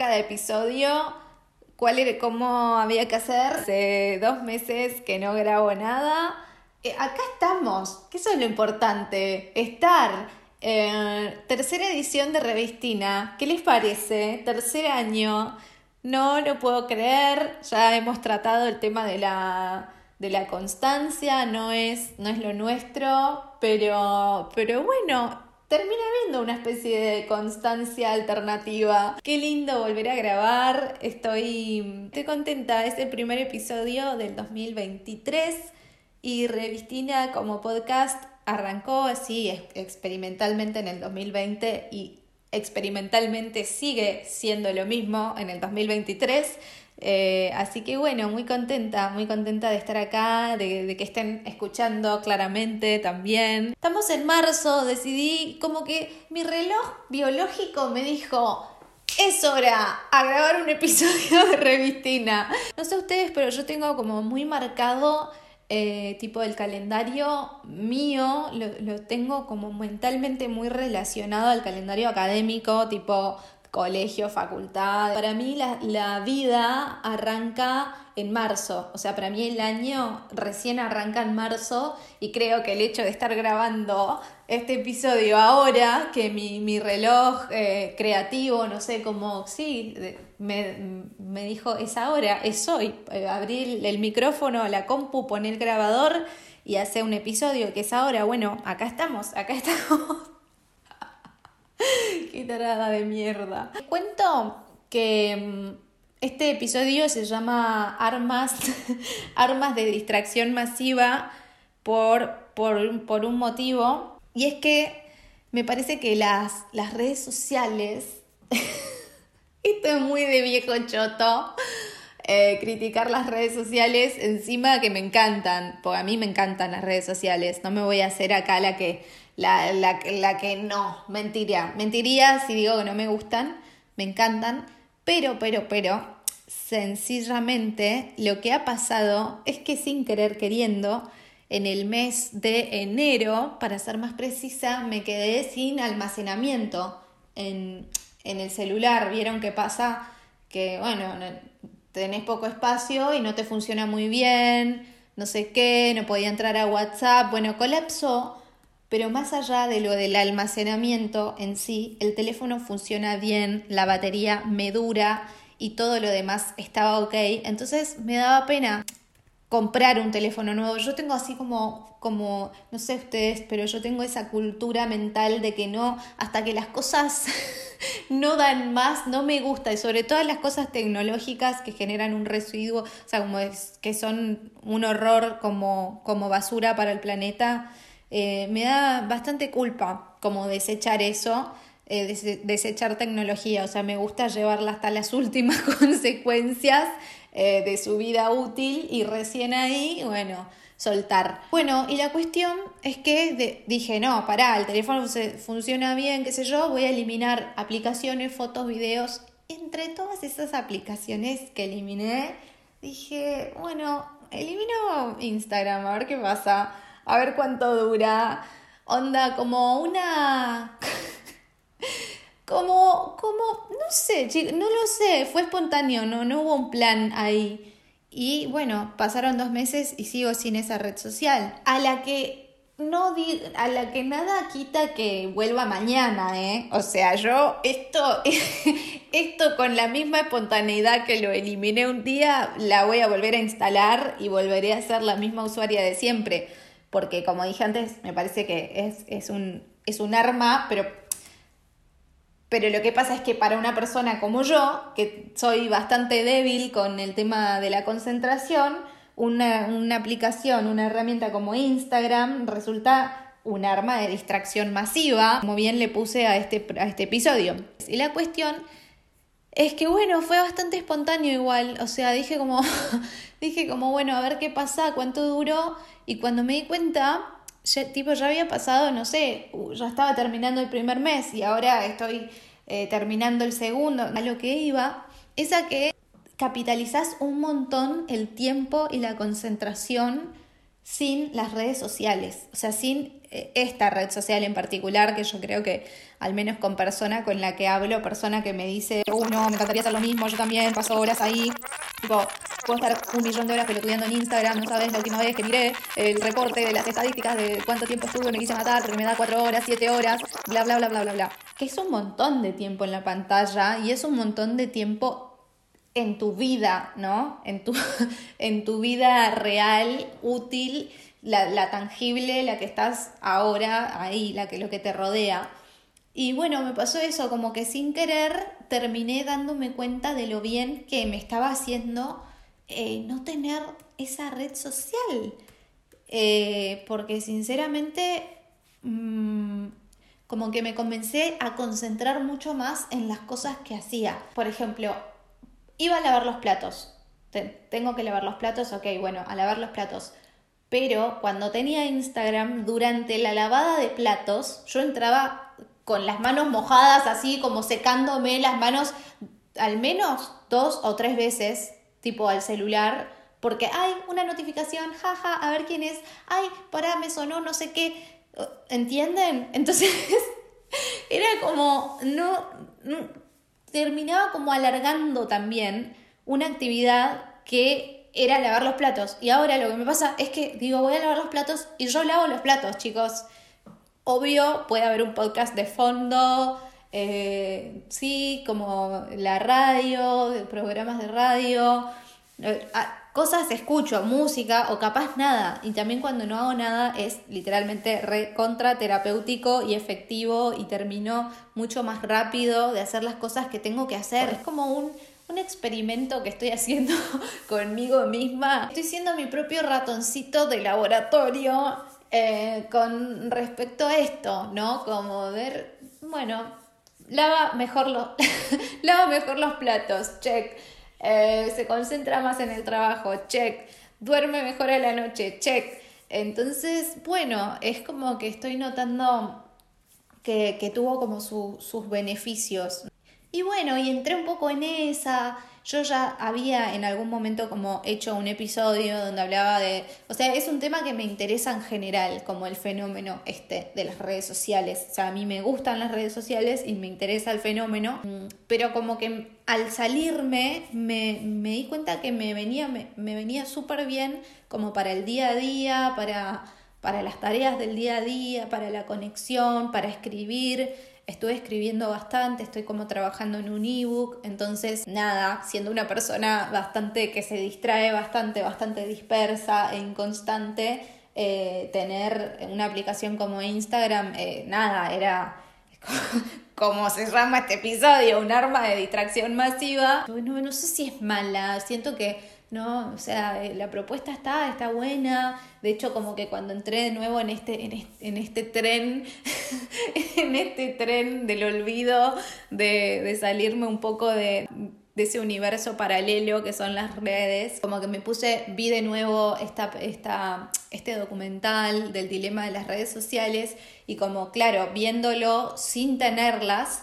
cada episodio, cuál era, cómo había que hacer. Hace dos meses que no grabo nada. Eh, acá estamos, que eso es lo importante, estar. Tercera edición de Revistina, ¿qué les parece? Tercer año, no lo puedo creer, ya hemos tratado el tema de la, de la constancia, no es, no es lo nuestro, pero, pero bueno, termina viendo una especie de constancia alternativa. Qué lindo volver a grabar, estoy, estoy contenta, es el primer episodio del 2023 y Revistina como podcast arrancó así experimentalmente en el 2020 y experimentalmente sigue siendo lo mismo en el 2023. Eh, así que bueno, muy contenta, muy contenta de estar acá, de, que estén escuchando claramente también. Estamos en marzo, decidí como que mi reloj biológico me dijo, es hora a grabar un episodio de Revistina. No sé ustedes, pero yo tengo como muy marcado eh, tipo el calendario mío, lo, lo tengo como mentalmente muy relacionado al calendario académico, tipo colegio, facultad. Para mí la, la, vida arranca en marzo, o sea, para mí el año recién arranca en marzo y creo que el hecho de estar grabando este episodio ahora, que mi, mi reloj eh, creativo, no sé cómo, sí, me, me, dijo, es ahora, es hoy, eh, abrir el micrófono, la compu, poner grabador y hacer un episodio que es ahora, bueno, acá estamos, acá estamos. Qué tarada de mierda. Cuento que mm, este episodio se llama Armas, Armas de distracción masiva por, por, por, un motivo. Y es que me parece que las, las redes sociales, esto es muy de viejo choto, eh, criticar las redes sociales encima que me encantan, porque a mí me encantan las redes sociales, no me voy a hacer acá la que la, la, la que no, mentiría. Mentiría si digo que no me gustan, me encantan, pero, pero, pero, sencillamente lo que ha pasado es que sin querer queriendo, en el mes de enero, para ser más precisa, me quedé sin almacenamiento en, en el celular. Vieron qué pasa que, bueno, tenés poco espacio y no te funciona muy bien, no sé qué, no podía entrar a WhatsApp. Bueno, colapsó pero más allá de lo del almacenamiento en sí, el teléfono funciona bien, la batería me dura y todo lo demás estaba ok. Entonces me daba pena comprar un teléfono nuevo. Yo tengo así como, como, no sé ustedes, pero yo tengo esa cultura mental de que no, hasta que las cosas no dan más, no me gusta. Y sobre todo las cosas tecnológicas que generan un residuo, o sea, como es, que son un horror como, como basura para el planeta. Eh, me da bastante culpa como desechar eso, eh, desechar tecnología, o sea, me gusta llevarla hasta las últimas consecuencias eh, de su vida útil y recién ahí, bueno, soltar. Bueno, y la cuestión es que dije, no, pará, el teléfono funciona bien, qué sé yo, voy a eliminar aplicaciones, fotos, videos. Entre todas esas aplicaciones que eliminé, dije, bueno, elimino Instagram, a ver qué pasa a ver cuánto dura. Onda, como una... como, como, no sé, no lo sé, fue espontáneo, no, no hubo un plan ahí. Y bueno, pasaron dos meses y sigo sin esa red social. A la que no a la que nada quita que vuelva mañana, ¿eh? O sea, yo esto, esto con la misma espontaneidad que lo eliminé un día, la voy a volver a instalar y volveré a ser la misma usuaria de siempre porque como dije antes, me parece que es, es, un, es un arma, pero, pero lo que pasa es que para una persona como yo, que soy bastante débil con el tema de la concentración, una, una aplicación, una herramienta como Instagram resulta un arma de distracción masiva, como bien le puse a este, a este episodio. Y la cuestión es que bueno, fue bastante espontáneo igual, o sea, dije como, dije como, bueno, a ver qué pasa, cuánto duró, y cuando me di cuenta, ya, tipo, ya había pasado, no sé, ya estaba terminando el primer mes y ahora estoy eh, terminando el segundo, a lo que iba, es a que capitalizás un montón el tiempo y la concentración sin las redes sociales, o sea, sin eh, esta red social en particular, que yo creo que al menos con persona con la que hablo, persona que me dice, uno, uh, me encantaría hacer lo mismo, yo también paso horas ahí, tipo, puedo estar un millón de horas pelotudeando en Instagram, no sabes la última vez que miré el reporte de las estadísticas de cuánto tiempo estuve, me quise matar porque me da cuatro horas, siete horas, bla, bla, bla, bla, bla, bla. Que es un montón de tiempo en la pantalla y es un montón de tiempo en tu vida, ¿no? En tu, en tu vida real, útil, la, la, tangible, la que estás ahora ahí, la que lo que te rodea. Y bueno, me pasó eso, como que sin querer terminé dándome cuenta de lo bien que me estaba haciendo eh, no tener esa red social. Eh, porque sinceramente, mmm, como que me comencé a concentrar mucho más en las cosas que hacía. Por ejemplo, Iba a lavar los platos. Tengo que lavar los platos, ok, bueno, a lavar los platos. Pero cuando tenía Instagram, durante la lavada de platos, yo entraba con las manos mojadas, así como secándome las manos al menos dos o tres veces, tipo al celular, porque hay una notificación, jaja, a ver quién es, ay, pará, me sonó, no sé qué, ¿entienden? Entonces era como, no, terminaba como alargando también una actividad que era lavar los platos. Y ahora lo que me pasa es que digo, voy a lavar los platos y yo lavo los platos, chicos. Obvio, puede haber un podcast de fondo, eh, sí, como la radio, programas de radio. Eh, cosas escucho, música o capaz nada. Y también cuando no hago nada es literalmente re contra terapéutico y efectivo y termino mucho más rápido de hacer las cosas que tengo que hacer. Es como un, un experimento que estoy haciendo conmigo misma. Estoy siendo mi propio ratoncito de laboratorio eh, con respecto a esto, ¿no? Como ver, bueno, lava mejor, lo, lava mejor los platos, check eh, se concentra más en el trabajo, check, duerme mejor a la noche, check. Entonces, bueno, es como que estoy notando que, que tuvo como sus beneficios. Y bueno, y entré un poco en esa, yo ya había en algún momento como hecho un episodio donde hablaba de, o sea, es un tema que me interesa en general, como el fenómeno este de las redes sociales. O sea, a mí me gustan las redes sociales y me interesa el fenómeno, pero como que al salirme me, me di cuenta que me venía, me, me venía súper bien como para el día a día, para, para las tareas del día a día, para la conexión, para escribir estuve escribiendo bastante, estoy como trabajando en un ebook, entonces nada, siendo una persona bastante que se distrae bastante, bastante dispersa e inconstante, eh, tener una aplicación como Instagram, eh, nada, era como se llama este episodio, un arma de distracción masiva. Bueno, no sé si es mala, siento que ¿no? O sea, eh, la propuesta está, está buena. De hecho, como que cuando entré de nuevo en este, en en este tren, en este tren del olvido, de, de salirme un poco de, de, ese universo paralelo que son las redes, como que me puse, vi de nuevo esta, esta, este documental del dilema de las redes sociales y como, claro, viéndolo sin tenerlas,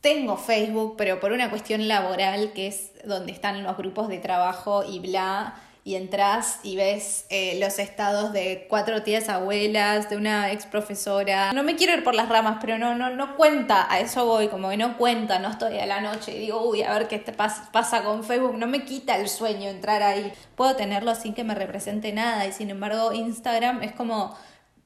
tengo Facebook, pero por una cuestión laboral, que es donde están los grupos de trabajo y bla, y entras y ves eh, los estados de cuatro tías abuelas, de una ex profesora. No me quiero ir por las ramas, pero no, no, no cuenta, a eso voy, como que no cuenta, no estoy a la noche y digo, uy, a ver qué te pasa con Facebook, no me quita el sueño entrar ahí. Puedo tenerlo sin que me represente nada y sin embargo Instagram es como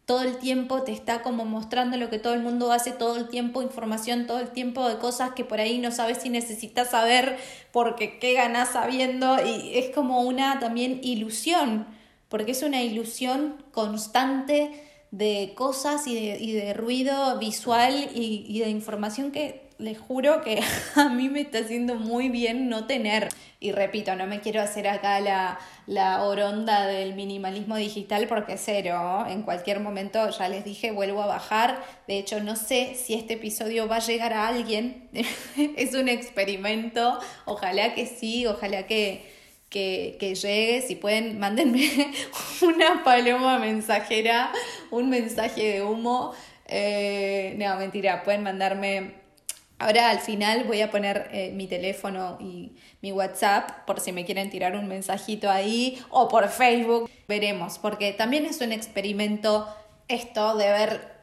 todo el tiempo te está como mostrando lo que todo el mundo hace todo el tiempo, información todo el tiempo de cosas que por ahí no sabes si necesitas saber porque qué ganas sabiendo. Y es como una también ilusión, porque es una ilusión constante de cosas y de, y de ruido visual y, y de información que les juro que a mí me está haciendo muy bien no tener. Y repito, no me quiero hacer acá la, la oronda del minimalismo digital porque cero. En cualquier momento, ya les dije, vuelvo a bajar. De hecho, no sé si este episodio va a llegar a alguien. es un experimento. Ojalá que sí, ojalá que, que, que, llegue. Si pueden, mándenme una paloma mensajera, un mensaje de humo. Eh, no, mentira, pueden mandarme Ahora al final voy a poner eh, mi teléfono y mi WhatsApp por si me quieren tirar un mensajito ahí o por Facebook. Veremos, porque también es un experimento esto de ver,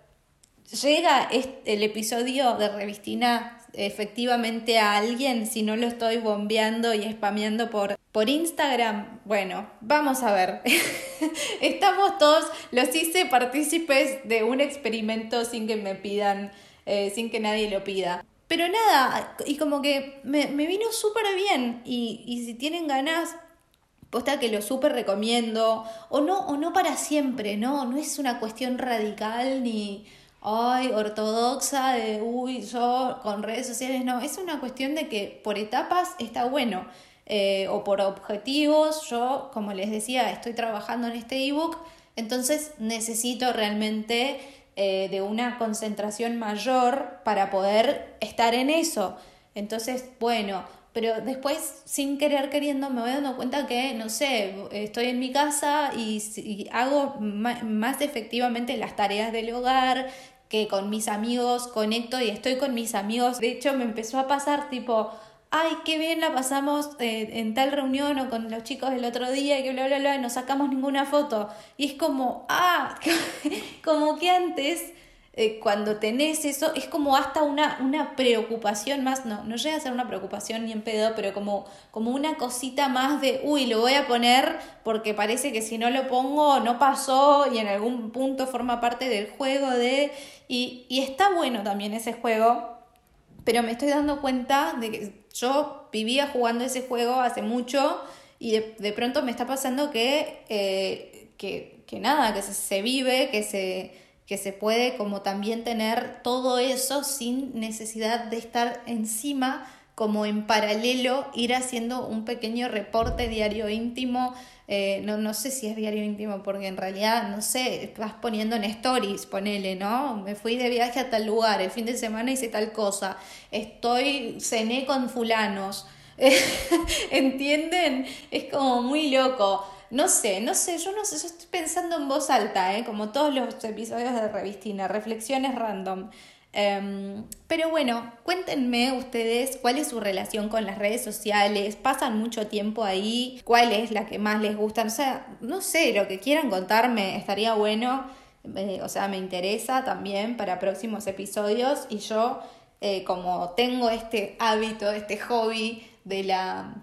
llega el episodio de Revistina efectivamente a alguien si no lo estoy bombeando y spameando por, por Instagram? Bueno, vamos a ver. Estamos todos, los hice partícipes de un experimento sin que me pidan, eh, sin que nadie lo pida. Pero nada, y como que me, vino súper bien y, y si tienen ganas, posta que lo súper recomiendo, o no, o no para siempre, ¿no? No es una cuestión radical ni ay, ortodoxa de, uy, yo con redes sociales, no, es una cuestión de que por etapas está bueno. Eh, o por objetivos, yo, como les decía, estoy trabajando en este ebook, entonces necesito realmente eh, de una concentración mayor para poder estar en eso. Entonces, bueno, pero después, sin querer queriendo, me voy dando cuenta que, no sé, estoy en mi casa y, hago más, efectivamente las tareas del hogar, que con mis amigos conecto y estoy con mis amigos. De hecho, me empezó a pasar tipo, ay, qué bien la pasamos eh, en tal reunión o con los chicos el otro día y que bla, bla, bla, no sacamos ninguna foto. Y es como, ah, como que antes eh, cuando tenés eso, es como hasta una, una preocupación más, no, no llega a ser una preocupación ni en pedo, pero como, como una cosita más de, uy, lo voy a poner porque parece que si no lo pongo no pasó y en algún punto forma parte del juego de... Y, y está bueno también ese juego, pero me estoy dando cuenta de que yo vivía jugando ese juego hace mucho y de, pronto me está pasando que, eh, que, que nada, que se vive, que se que se puede como también tener todo eso sin necesidad de estar encima, como en paralelo, ir haciendo un pequeño reporte diario íntimo. Eh, no, no sé si es diario íntimo, porque en realidad, no sé, vas poniendo en stories, ponele, ¿no? Me fui de viaje a tal lugar, el fin de semana hice tal cosa, estoy, cené con fulanos. ¿Entienden? Es como muy loco. No sé, no sé, yo no sé, yo estoy pensando en voz alta, ¿eh? como todos los episodios de Revistina, reflexiones random. Em, pero bueno, cuéntenme ustedes cuál es su relación con las redes sociales, pasan mucho tiempo ahí, cuál es la que más les gusta, o sea, no sé, lo que quieran contarme estaría bueno, eh, o sea, me interesa también para próximos episodios y yo eh, como tengo este hábito, este hobby de la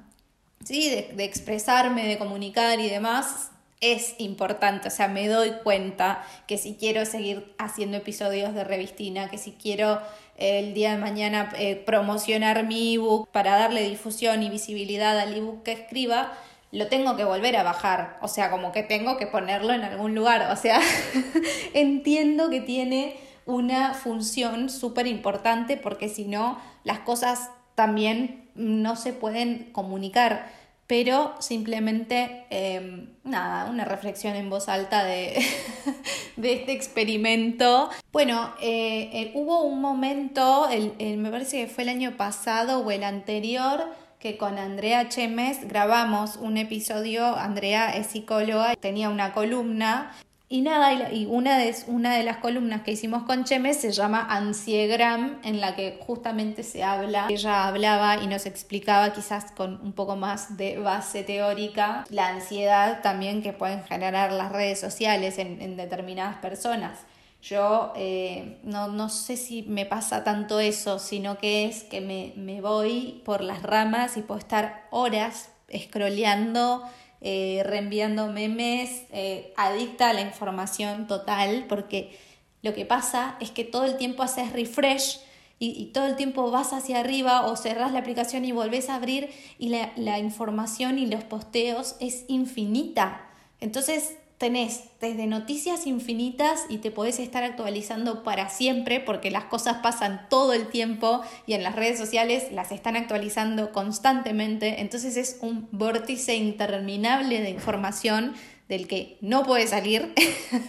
¿sí? De, expresarme, de comunicar y demás, es importante, o sea, me doy cuenta que si quiero seguir haciendo episodios de revistina, que si quiero eh, el día de mañana eh, promocionar mi ebook para darle difusión y visibilidad al ebook que escriba, lo tengo que volver a bajar, o sea, como que tengo que ponerlo en algún lugar, o sea, entiendo que tiene una función súper importante porque si no, las cosas también no se pueden comunicar pero simplemente, em, nada, una reflexión en voz alta de, de este experimento. Bueno, eh, eh, hubo un momento, el, me parece que fue el año pasado o el anterior, que con Andrea Chemes grabamos un episodio, Andrea es psicóloga, tenía una columna y nada, y una de, una de las columnas que hicimos con Cheme se llama Ansiegram, en la que justamente se habla, ella hablaba y nos explicaba quizás con un poco más de base teórica la ansiedad también que pueden generar las redes sociales en, determinadas personas. Yo eh, no, no, sé si me pasa tanto eso, sino que es que me, me voy por las ramas y puedo estar horas scrolleando eh, reenviando memes, eh, adicta a la información total, porque lo que pasa es que todo el tiempo haces refresh y, todo el tiempo vas hacia arriba o cerrás la aplicación y volvés a abrir y la, la información y los posteos es infinita. Entonces tenés desde noticias infinitas y te podés estar actualizando para siempre porque las cosas pasan todo el tiempo y en las redes sociales las están actualizando constantemente. Entonces es un vórtice interminable de información del que no puede salir.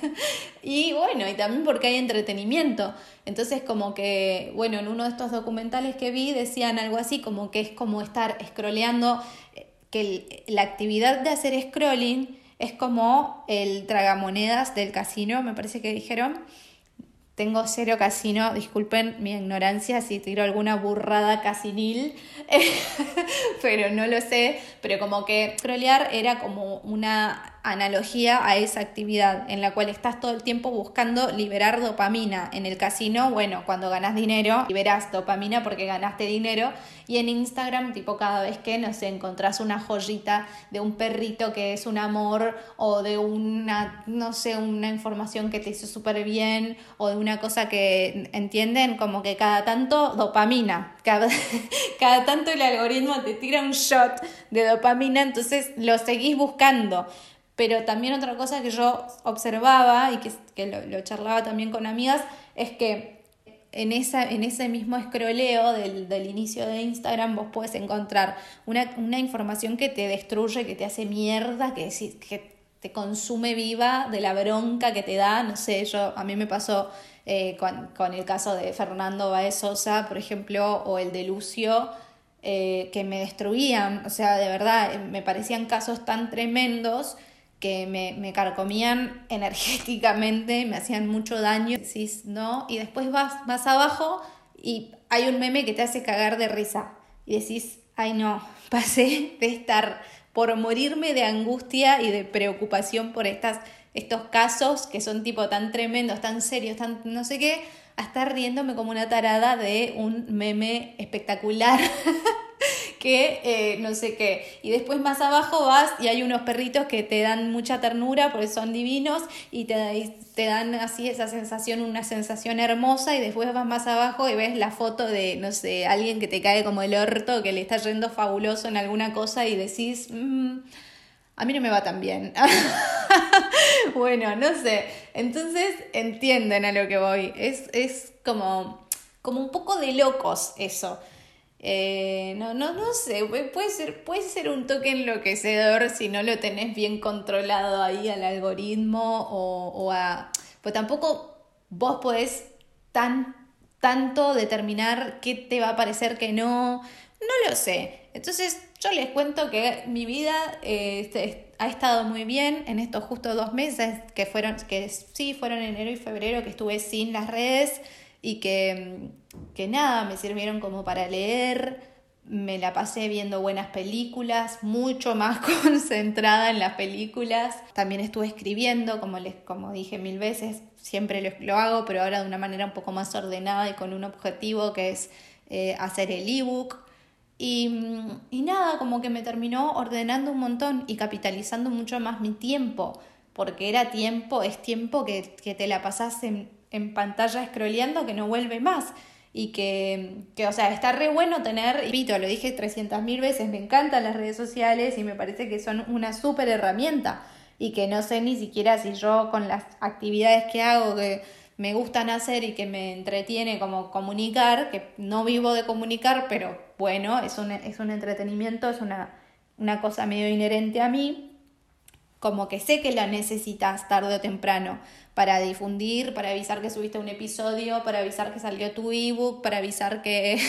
y bueno, y también porque hay entretenimiento. Entonces como que, bueno, en uno de estos documentales que vi decían algo así como que es como estar scrolleando, eh, que la actividad de hacer scrolling es como el tragamonedas del casino, me parece que dijeron. tengo cero casino, disculpen mi ignorancia si tiro alguna burrada casinil, pero no lo sé, pero como que scrollear era como una analogía a esa actividad en la cual estás todo el tiempo buscando liberar dopamina. En el casino, bueno, cuando ganas dinero, liberas dopamina porque ganaste dinero. Y en Instagram, tipo cada vez que, no sé, encontrás una joyita de un perrito que es un amor o de una, no sé, una información que te hizo súper bien o de una cosa que, ¿entienden? Como que cada tanto dopamina, cada, cada tanto el algoritmo te tira un shot de dopamina, entonces lo seguís buscando. Pero también otra cosa que yo observaba y que, que lo, charlaba también con amigas es que en, esa, en ese mismo escroleo del, del, inicio de Instagram vos puedes encontrar una, una, información que te destruye, que te hace mierda, que, que te consume viva de la bronca que te da. No sé, yo a mí me pasó eh, con, con, el caso de Fernando Baez Sosa, por ejemplo, o el de Lucio. Eh, que me destruían, o sea, de verdad, me parecían casos tan tremendos que me, me, carcomían energéticamente, me hacían mucho daño, decís, ¿no? Y después vas más abajo y hay un meme que te hace cagar de risa y decís, ay no, pasé de estar por morirme de angustia y de preocupación por estas, estos casos que son tipo tan tremendos, tan serios, tan no sé qué, a estar riéndome como una tarada de un meme espectacular que eh, no sé qué. Y después más abajo vas y hay unos perritos que te dan mucha ternura porque son divinos y te, dan así esa sensación, una sensación hermosa y después vas más abajo y ves la foto de, no sé, alguien que te cae como el orto, que le está yendo fabuloso en alguna cosa y decís... Mm, a mí no me va tan bien. bueno, no sé. Entonces entienden a lo que voy. Es, es como, como un poco de locos eso. Eh, no, no, no sé, puede ser, puede ser un toque enloquecedor si no lo tenés bien controlado ahí al algoritmo o, o a... Pues tampoco vos podés tan, tanto determinar qué te va a parecer que no, no lo sé. Entonces yo les cuento que mi vida eh, ha estado muy bien en estos justo dos meses que fueron, que sí, fueron enero y febrero que estuve sin las redes y que, que nada, me sirvieron como para leer, me la pasé viendo buenas películas, mucho más concentrada en las películas. También estuve escribiendo, como, les, como dije mil veces, siempre lo, lo hago, pero ahora de una manera un poco más ordenada y con un objetivo que es eh, hacer el ebook. Y, y nada, como que me terminó ordenando un montón y capitalizando mucho más mi tiempo, porque era tiempo, es tiempo que, que te la pasas en en pantalla scrolleando que no vuelve más. Y que, que, o sea, está re bueno tener, repito, lo dije 300 mil veces, me encantan las redes sociales y me parece que son una súper herramienta. Y que no sé ni siquiera si yo con las actividades que hago que me gustan hacer y que me entretiene como comunicar, que no vivo de comunicar, pero bueno, es un, es un entretenimiento, es una, una cosa medio inherente a mí, como que sé que la necesitas tarde o temprano para difundir, para avisar que subiste un episodio, para avisar que salió tu ebook, para avisar que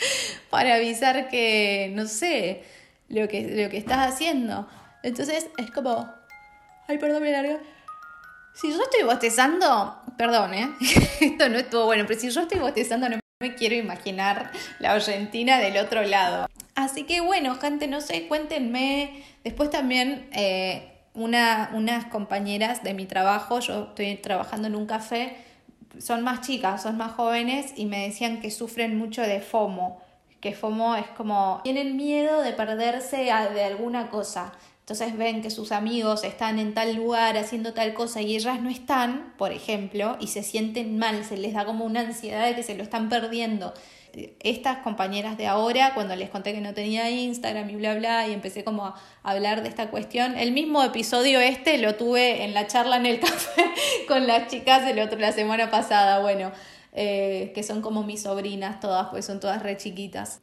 para avisar que no sé, lo que lo que estás haciendo. Entonces, es como ay, perdón, me largo. Si yo estoy bostezando, perdón, ¿eh? Esto no estuvo bueno, pero si yo estoy bostezando no me quiero imaginar la Argentina del otro lado. Así que bueno, gente, no sé, cuéntenme. Después también eh, una, unas compañeras de mi trabajo, yo estoy trabajando en un café, son más chicas, son más jóvenes y me decían que sufren mucho de FOMO, que FOMO es como tienen miedo de perderse de alguna cosa. Entonces ven que sus amigos están en tal lugar haciendo tal cosa y ellas no están, por ejemplo, y se sienten mal, se les da como una ansiedad de que se lo están perdiendo estas compañeras de ahora, cuando les conté que no tenía Instagram y bla, bla, y empecé como a hablar de esta cuestión, el mismo episodio este lo tuve en la charla en el café con las chicas el otro, la semana pasada, bueno, eh, que son como mis sobrinas todas, pues son todas re chiquitas.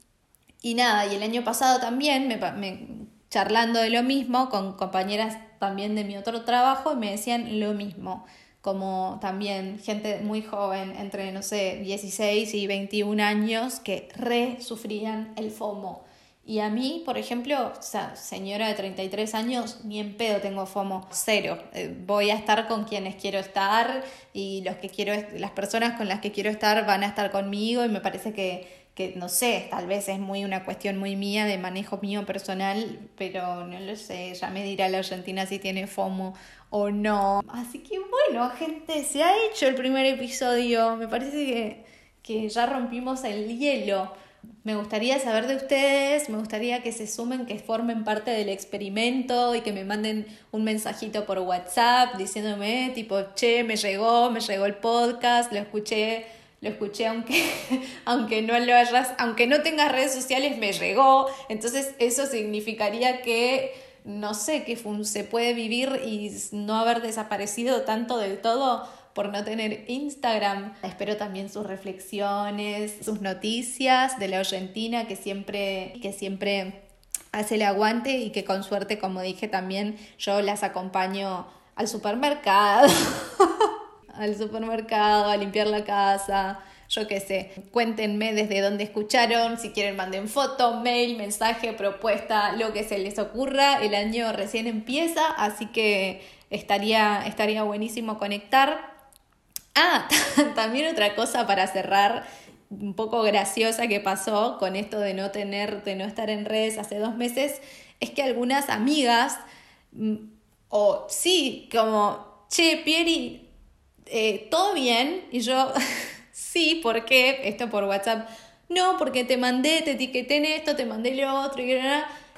Y nada, y el año pasado también, me, me, charlando de lo mismo, con compañeras también de mi otro trabajo, me decían lo mismo como también gente muy joven, entre, no sé, 16 y 21 años, que re sufrían el FOMO. Y a mí, por ejemplo, o sea, señora de 33 años, ni en pedo tengo FOMO, cero. Eh, voy a estar con quienes quiero estar y los que quiero, las personas con las que quiero estar van a estar conmigo y me parece que, que no sé, tal vez es muy una cuestión muy mía de manejo mío personal, pero no lo sé, ya me dirá la Argentina si tiene FOMO o no. Así que bueno, gente, se ha hecho el primer episodio, me parece que, que ya rompimos el hielo. Me gustaría saber de ustedes, me gustaría que se sumen, que formen parte del experimento y que me manden un mensajito por WhatsApp diciéndome tipo, che, me llegó, me llegó el podcast, lo escuché, lo escuché aunque, aunque no lo hayas, aunque no tengas redes sociales, me llegó. Entonces eso significaría que, no sé, que se puede vivir y no haber desaparecido tanto del todo por no tener Instagram. Espero también sus reflexiones, sus noticias de la Argentina que siempre, que siempre hace el aguante y que con suerte, como dije también, yo las acompaño al supermercado, al supermercado, a limpiar la casa, yo qué sé, cuéntenme desde dónde escucharon, si quieren manden foto, mail, mensaje, propuesta, lo que se les ocurra. El año recién empieza, así que estaría, estaría buenísimo conectar. Ah, también otra cosa para cerrar, un poco graciosa que pasó con esto de no tener, de no estar en redes hace dos meses, es que algunas amigas, mm, o sí, como, che, Pieri, eh, ¿todo bien? Y yo, sí, ¿por qué? Esto por WhatsApp. No, porque te mandé, te etiqueté en esto, te mandé lo otro, y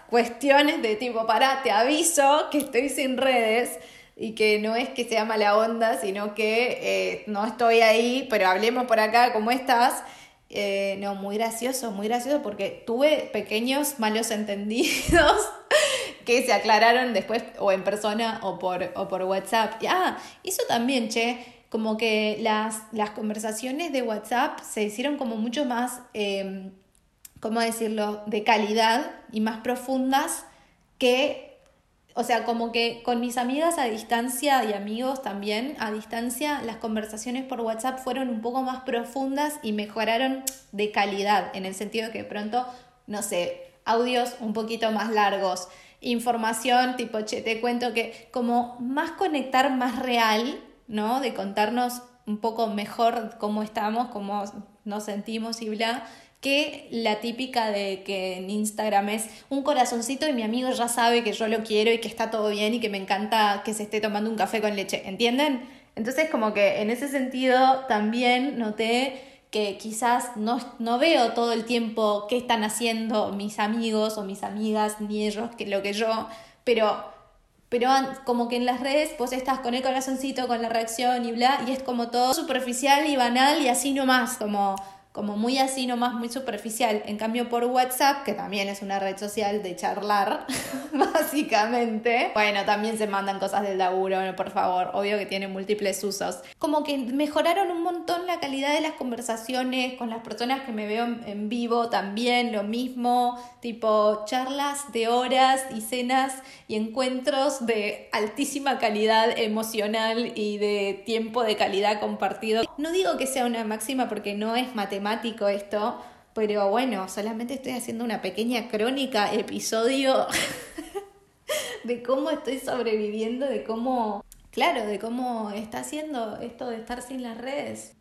cuestiones de tipo, para, te aviso que estoy sin redes y que no es que sea mala onda, sino que eh, no estoy ahí, pero hablemos por acá, ¿cómo estás? Eh, no, muy gracioso, muy gracioso porque tuve pequeños malos entendidos que se aclararon después o en persona o por, o por WhatsApp. ah, eso también, che, como que las, las conversaciones de WhatsApp se hicieron como mucho más, eh, ¿cómo decirlo?, de calidad y más profundas que o sea, como que con mis amigas a distancia y amigos también a distancia, las conversaciones por WhatsApp fueron un poco más profundas y mejoraron de calidad, en el sentido de que pronto, no sé, audios un poquito más largos, información tipo, che, te cuento que como más conectar más real, ¿no? De contarnos un poco mejor cómo estamos, cómo nos sentimos y bla que la típica de que en Instagram es un corazoncito y mi amigo ya sabe que yo lo quiero y que está todo bien y que me encanta que se esté tomando un café con leche, ¿entienden? Entonces como que en ese sentido también noté que quizás no, no veo todo el tiempo qué están haciendo mis amigos o mis amigas, ni ellos, que lo que yo, pero, pero como que en las redes vos estás con el corazoncito, con la reacción y bla, y es como todo superficial y banal y así nomás, como como muy así nomás, muy superficial. En cambio por WhatsApp, que también es una red social de charlar, básicamente. Bueno, también se mandan cosas del laburo, por favor, obvio que tiene múltiples usos. Como que mejoraron un montón la calidad de las conversaciones con las personas que me veo en vivo también, lo mismo, tipo charlas de horas y cenas y encuentros de altísima calidad emocional y de tiempo de calidad compartido. No digo que sea una máxima porque no es matemática, esto, pero bueno, solamente estoy haciendo una pequeña crónica, episodio de cómo estoy sobreviviendo, de cómo, claro, de cómo está haciendo esto de estar sin las redes.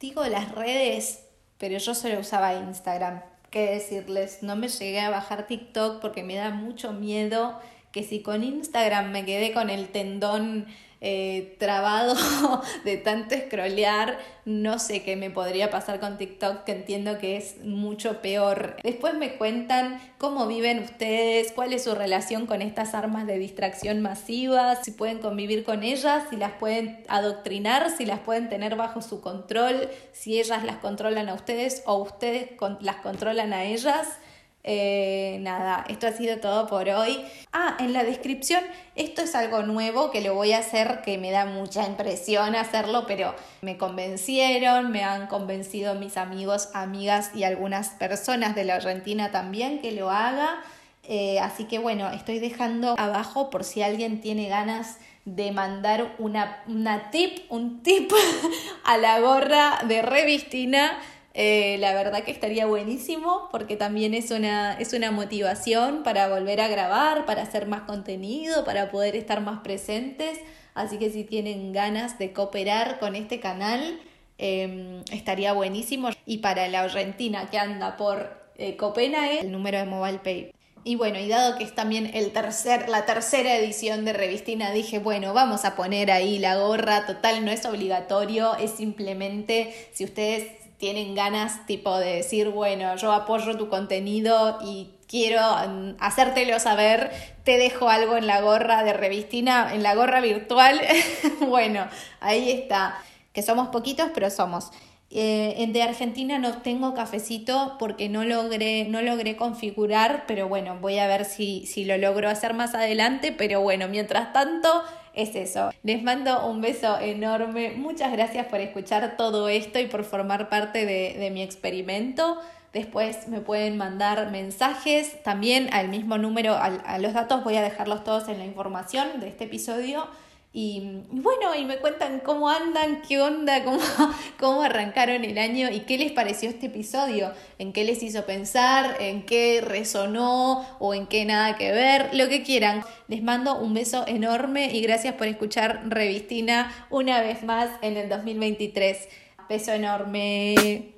Digo las redes, pero yo solo usaba Instagram. ¿Qué decirles? No me llegué a bajar TikTok porque me da mucho miedo que si con Instagram me quedé con el tendón eh, trabado de tanto scrollear, no sé qué me podría pasar con TikTok, que entiendo que es mucho peor. Después me cuentan cómo viven ustedes, cuál es su relación con estas armas de distracción masivas, si pueden convivir con ellas, si las pueden adoctrinar, si las pueden tener bajo su control, si ellas las controlan a ustedes o ustedes las controlan a ellas. Eh, nada, esto ha sido todo por hoy. Ah, en la descripción, esto es algo nuevo que lo voy a hacer, que me da mucha impresión hacerlo, pero me convencieron, me han convencido mis amigos, amigas y algunas personas de la Argentina también que lo haga. Eh, así que bueno, estoy dejando abajo por si alguien tiene ganas de mandar una, una tip, un tip a la gorra de revistina Eh, la verdad que estaría buenísimo porque también es una, es una motivación para volver a grabar, para hacer más contenido, para poder estar más presentes. Así que si tienen ganas de cooperar con este canal, em, estaría buenísimo. Y para la Argentina que anda por eh, Copenhague, el número de Mobile Pay y bueno, y dado que es también el tercer, la tercera edición de Revistina, dije, bueno, vamos a poner ahí la gorra, total, no es obligatorio, es simplemente si ustedes tienen ganas tipo de decir, bueno, yo apoyo tu contenido y quiero mm, hacértelo saber, te dejo algo en la gorra de Revistina, en la gorra virtual, bueno, ahí está, que somos poquitos, pero somos. Eh, de Argentina no tengo cafecito porque no logré, no logré configurar, pero bueno, voy a ver si, si lo logro hacer más adelante, pero bueno, mientras tanto es eso. Les mando un beso enorme, muchas gracias por escuchar todo esto y por formar parte de, mi experimento. Después me pueden mandar mensajes también al mismo número, a los datos voy a dejarlos todos en la información de este episodio y, bueno, y me cuentan cómo andan, qué onda, cómo, cómo arrancaron el año y qué les pareció este episodio, en qué les hizo pensar, en qué resonó o en qué nada que ver, lo que quieran. Les mando un beso enorme y gracias por escuchar Revistina una vez más en el 2023. Beso enorme.